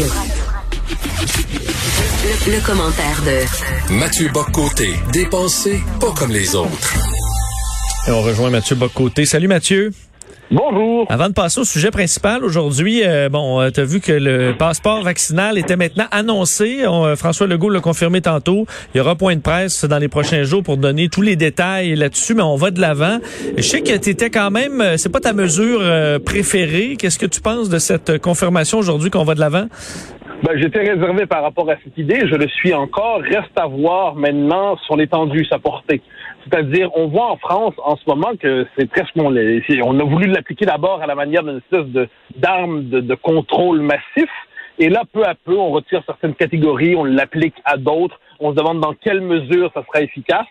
Radio. Le, commentaire de Mathieu Boccoté, dépensé pas comme les autres. Et on rejoint Mathieu Boccoté. Salut Mathieu. Bonjour. Avant de passer au sujet principal, aujourd'hui, euh, bon, euh, tu as vu que le passeport vaccinal était maintenant annoncé. Euh, François Legault l'a confirmé tantôt. Il y aura point de presse dans les prochains jours pour donner tous les détails là-dessus, mais on va de l'avant. Je sais que tu étais quand même, c'est pas ta mesure préférée. Qu'est-ce que tu penses de cette confirmation aujourd'hui qu'on va de l'avant? Ben, j'étais réservé par rapport à cette idée. Je le suis encore. Reste à voir maintenant son étendue, sa portée. C'est-à-dire, on voit en France en ce moment que c'est presque on, a voulu l'appliquer d'abord à la manière d'une espèce de d'arme de, de, contrôle massif. Et là, peu à peu, on retire certaines catégories, on l'applique à d'autres. On se demande dans quelle mesure ça sera efficace,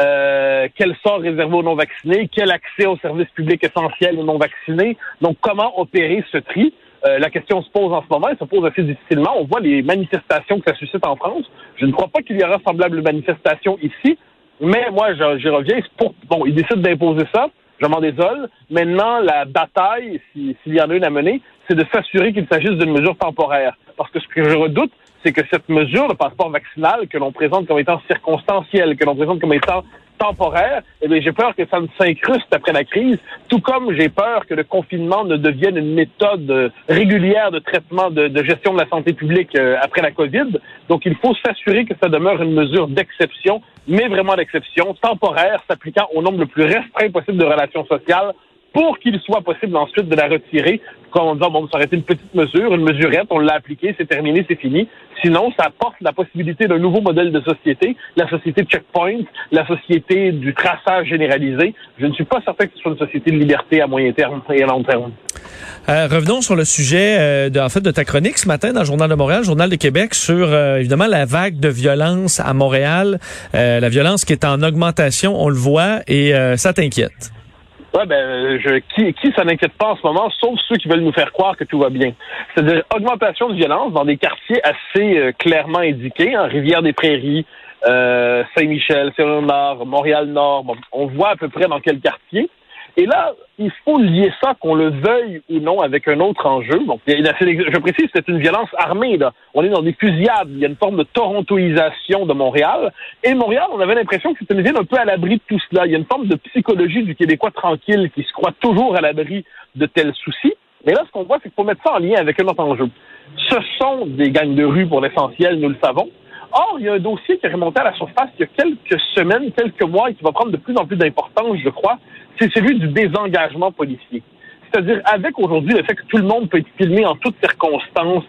euh, quel sort réservé aux non-vaccinés, quel accès aux services publics essentiels aux non-vaccinés. Donc, comment opérer ce tri? Euh, la question se pose en ce moment, elle se pose assez difficilement. On voit les manifestations que ça suscite en France. Je ne crois pas qu'il y aura semblable manifestation ici. Mais moi, j'y reviens. Pour, bon, ils décident d'imposer ça. Je m'en désole. Maintenant, la bataille, s'il y en a une à mener, c'est de s'assurer qu'il s'agisse d'une mesure temporaire. Parce que ce que je redoute, c'est que cette mesure, le passeport vaccinal, que l'on présente comme étant circonstanciel, que l'on présente comme étant temporaire, eh bien, j'ai peur que ça ne s'incruste après la crise, tout comme j'ai peur que le confinement ne devienne une méthode euh, régulière de traitement de, gestion de la santé publique euh, après la COVID. Donc, il faut s'assurer que ça demeure une mesure d'exception, mais vraiment d'exception, temporaire, s'appliquant au nombre le plus restreint possible de relations sociales pour qu'il soit possible ensuite de la retirer, comme en disant, bon, ça aurait été une petite mesure, une mesurette, on l'a appliquée, c'est terminé, c'est fini. Sinon, ça apporte la possibilité d'un nouveau modèle de société, la société checkpoint, la société du traçage généralisé. Je ne suis pas certain que ce soit une société de liberté à moyen terme et à long terme. Euh, revenons sur le sujet euh, de, en fait, de ta chronique ce matin dans le Journal de Montréal, Journal de Québec, sur euh, évidemment la vague de violence à Montréal, la violence qui est en augmentation, on le voit, et ça t'inquiète? Ben, je, qui, qui ça n'inquiète pas en ce moment, sauf ceux qui veulent nous faire croire que tout va bien. C'est-à-dire augmentation de violence dans des quartiers assez euh, clairement indiqués, hein, Rivière-des-Prairies, euh, Saint-Michel, Saint-Léonard, Montréal-Nord. On voit à peu près dans quel quartier. Et là, il faut lier ça, qu'on le veuille ou non, avec un autre enjeu. Donc, je précise, c'est une violence armée. Là. On est dans des fusillades. Il y a une forme de torontoisation de Montréal. Et Montréal, on avait l'impression que c'était une ville un peu à l'abri de tout cela. Il y a une forme de psychologie du Québécois tranquille qui se croit toujours à l'abri de tels soucis. Mais là, ce qu'on voit, c'est qu'il faut mettre ça en lien avec un autre enjeu. Ce sont des gangs de rue pour l'essentiel, nous le savons. Or, il y a un dossier qui est remonté à la surface il y a quelques semaines, quelques mois, et qui va prendre de plus en plus d'importance, je crois, c'est celui du désengagement policier. C'est-à-dire, avec aujourd'hui le fait que tout le monde peut être filmé en toutes circonstances,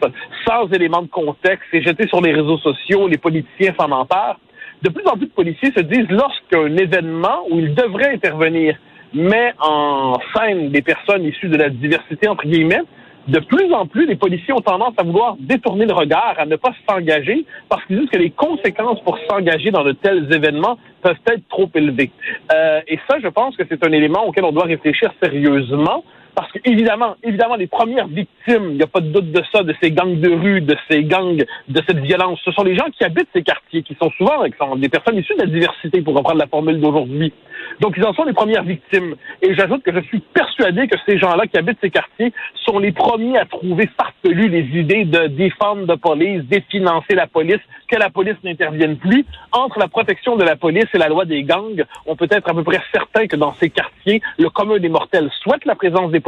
sans éléments de contexte, et jeté sur les réseaux sociaux, les politiciens s'en emparent, de plus en plus de policiers se disent, lorsqu'un événement où ils devraient intervenir met en scène des personnes issues de la diversité, entre guillemets, de plus en plus, les policiers ont tendance à vouloir détourner le regard, à ne pas s'engager, parce qu'ils disent que les conséquences pour s'engager dans de tels événements peuvent être trop élevées. Euh, et ça, je pense que c'est un élément auquel on doit réfléchir sérieusement. Parce que évidemment, évidemment, les premières victimes, il n'y a pas de doute de ça, de ces gangs de rue, de ces gangs, de cette violence, ce sont les gens qui habitent ces quartiers, qui sont souvent qui sont des personnes issues de la diversité, pour reprendre la formule d'aujourd'hui. Donc, ils en sont les premières victimes. Et j'ajoute que je suis persuadé que ces gens-là qui habitent ces quartiers sont les premiers à trouver farfelues les idées de défendre la police, définancer la police, que la police n'intervienne plus. Entre la protection de la police et la loi des gangs, on peut être à peu près certain que dans ces quartiers, le commun des mortels souhaite la présence des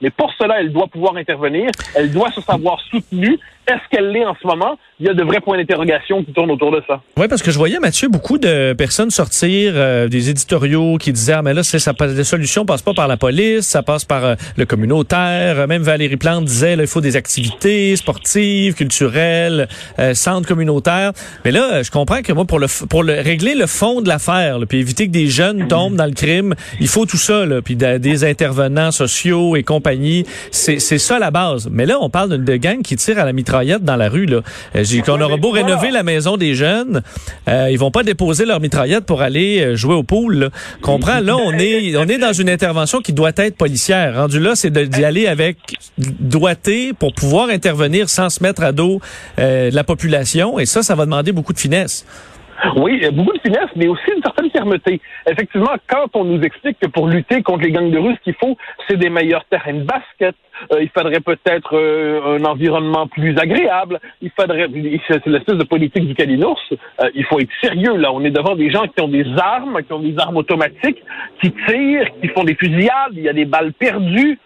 mais pour cela, elle doit pouvoir intervenir, elle doit se savoir soutenue. Est-ce qu'elle l'est en ce moment? Il y a de vrais points d'interrogation qui tournent autour de ça. Oui, parce que je voyais, Mathieu, beaucoup de personnes sortir euh, des éditoriaux qui disaient, ah, mais là, c'est, ça, les solutions passent pas par la police, ça passe par euh, le communautaire. Même Valérie Plante disait, là, il faut des activités sportives, culturelles, euh, centres communautaires. Mais là, je comprends que moi, pour le pour le régler le fond de l'affaire, puis éviter que des jeunes tombent dans le crime, il faut tout ça, là, puis des intervenants sociaux et compagnie. C'est, c'est ça la base. Mais là, on parle de, gang qui tire à la dans la rue. Là. Euh, j'ai, qu'on aura beau rénover la maison des jeunes, euh, ils vont pas déposer leur mitraillette pour aller euh, jouer au pool. Là. Comprends? Là, on est on est dans une intervention qui doit être policière. Rendu là, c'est d'y aller avec doigté pour pouvoir intervenir sans se mettre à dos euh, la population. Et ça, ça va demander beaucoup de finesse. Oui, beaucoup de finesse, mais aussi une certaine fermeté. Effectivement, quand on nous explique que pour lutter contre les gangs de rue, ce qu'il faut, c'est des meilleurs terrains de basket, euh, il faudrait peut-être euh, un environnement plus agréable, il faudrait, c'est l'espèce de politique du calinours, euh, il faut être sérieux, là. On est devant des gens qui ont des armes, qui ont des armes automatiques, qui tirent, qui font des fusillades, il y a des balles perdues.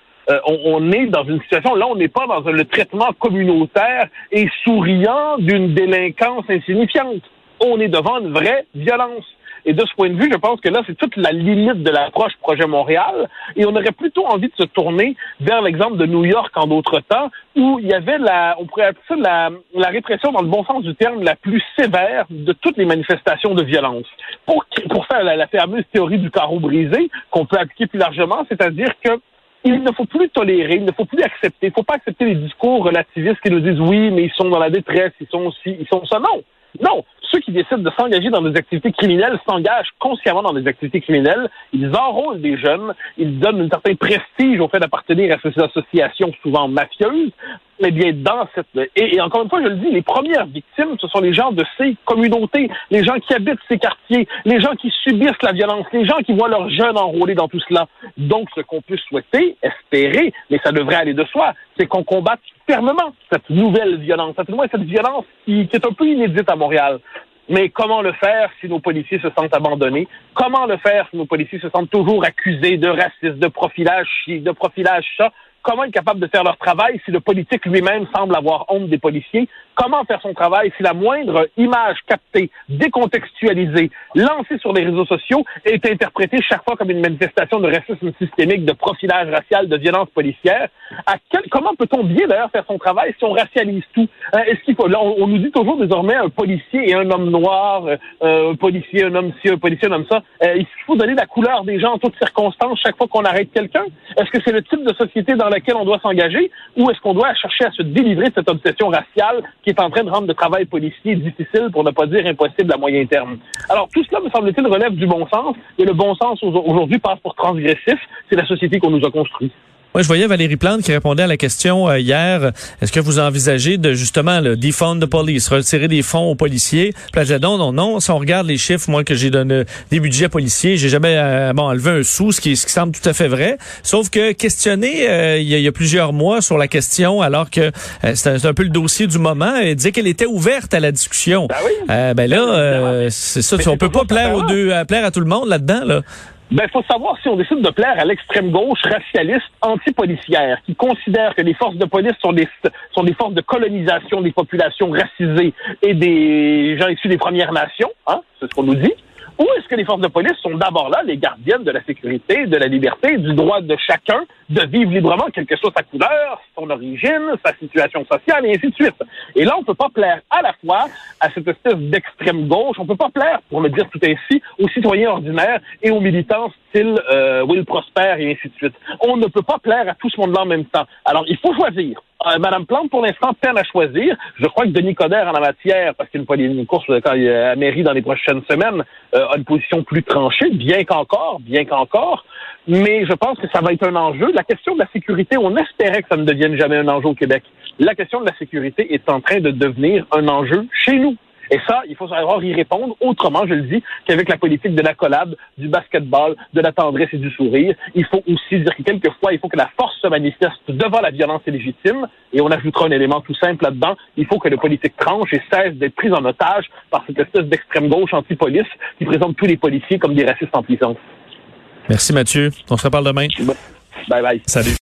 On, on, est dans une situation, là, on n'est pas dans le traitement communautaire et souriant d'une délinquance insignifiante on est devant une vraie violence. Et de ce point de vue, je pense que là, c'est toute la limite de l'approche projet Montréal. Et on aurait plutôt envie de se tourner vers l'exemple de New York en d'autres temps, où il y avait la, on pourrait appeler ça la, répression dans le bon sens du terme, la plus sévère de toutes les manifestations de violence. Pour, pour faire la, la fameuse théorie du carreau brisé, qu'on peut appliquer plus largement, c'est-à-dire que il ne faut plus tolérer, il ne faut plus accepter, il ne faut pas accepter les discours relativistes qui nous disent oui, mais ils sont dans la détresse, ils sont aussi, ils sont ça. Non, non, ceux qui décident de s'engager dans des activités criminelles s'engagent consciemment dans des activités criminelles. Ils enrôlent des jeunes, ils donnent un certain prestige au fait d'appartenir à ces associations souvent mafieuses. Mais bien, dans cette... Et, encore une fois, je le dis, les premières victimes, ce sont les gens de ces communautés, les gens qui habitent ces quartiers, les gens qui subissent la violence, les gens qui voient leurs jeunes enrôlés dans tout cela. Donc, ce qu'on peut souhaiter, espérer, mais ça devrait aller de soi, c'est qu'on combatte fermement cette nouvelle violence, cette, cette violence qui, est un peu inédite à Montréal. Mais comment le faire si nos policiers se sentent abandonnés? Comment le faire si nos policiers se sentent toujours accusés de racisme, de profilage, de profilage ça? Comment être capable de faire leur travail si le politique lui-même semble avoir honte des policiers? Comment faire son travail si la moindre image captée, décontextualisée, lancée sur les réseaux sociaux est interprétée chaque fois comme une manifestation de racisme systémique, de profilage racial, de violence policière? Comment peut-on bien d'ailleurs faire son travail si on racialise tout? Hein, est-ce qu'il faut, on, nous dit toujours désormais un policier et un homme noir, euh, un policier, un homme ci, un policier, un homme ça. Euh, est-ce qu'il faut donner la couleur des gens en toutes circonstances chaque fois qu'on arrête quelqu'un? Est-ce que c'est le type de société dans laquelle on doit s'engager ou est-ce qu'on doit chercher à se délivrer de cette obsession raciale qui est en train de rendre le travail policier difficile, pour ne pas dire impossible à moyen terme? Alors, tout cela, me semble-t-il, relève du bon sens, et le bon sens aujourd'hui passe pour transgressif. C'est la société qu'on nous a construite. Moi, je voyais Valérie Plante qui répondait à la question euh, hier. Est-ce que vous envisagez de justement le defund the police, retirer des fonds aux policiers Puis là, non, non, non. Si on regarde les chiffres, moi que j'ai donné des budgets policiers, j'ai jamais euh, bon enlevé un sou, ce qui, ce qui semble tout à fait vrai. Sauf que questionner euh, il, y a, plusieurs mois sur la question, alors que c'est un, peu le dossier du moment, et disait qu'elle était ouverte à la discussion. Ben, oui. ben là, c'est ça. on peut pas plaire aux deux, plaire à tout le monde là-dedans là. Ben, il faut savoir si on décide de plaire à l'extrême gauche racialiste anti-policière, qui considère que les forces de police sont des, sont des forces de colonisation des populations racisées et des gens issus des Premières Nations, hein, c'est ce qu'on nous dit. Ou est-ce que les forces de police sont d'abord là, les gardiennes de la sécurité, de la liberté, du droit de chacun de vivre librement, quelle que soit sa couleur, son origine, sa situation sociale, et ainsi de suite. Et là, on ne peut pas plaire à la fois à cette espèce d'extrême gauche, on ne peut pas plaire, pour le dire tout ainsi, aux citoyens ordinaires et aux militants euh, Will Prosper et ainsi de suite. On ne peut pas plaire à tout ce monde-là en même temps. Alors, il faut choisir. Euh, Madame Plante, pour l'instant, peine à choisir. Je crois que Denis Coderre, en la matière, parce qu'il y a une, course quand il à mairie dans les prochaines semaines, euh, a une position plus tranchée, bien qu'encore, bien qu'encore. Mais je pense que ça va être un enjeu. La question de la sécurité, on espérait que ça ne devienne jamais un enjeu au Québec. La question de la sécurité est en train de devenir un enjeu chez nous. Et ça, il faut savoir y répondre autrement, je le dis, qu'avec la politique de la collade, du basketball, de la tendresse et du sourire. Il faut aussi dire que quelquefois, il faut que la force se manifeste devant la violence illégitime. Et on ajoutera un élément tout simple là-dedans. Il faut que les politiques tranchent et cessent d'être prises en otage par cette espèce d'extrême gauche anti-police qui présente tous les policiers comme des racistes en puissance. Merci Mathieu. On se reparle demain. Bye bye. Salut.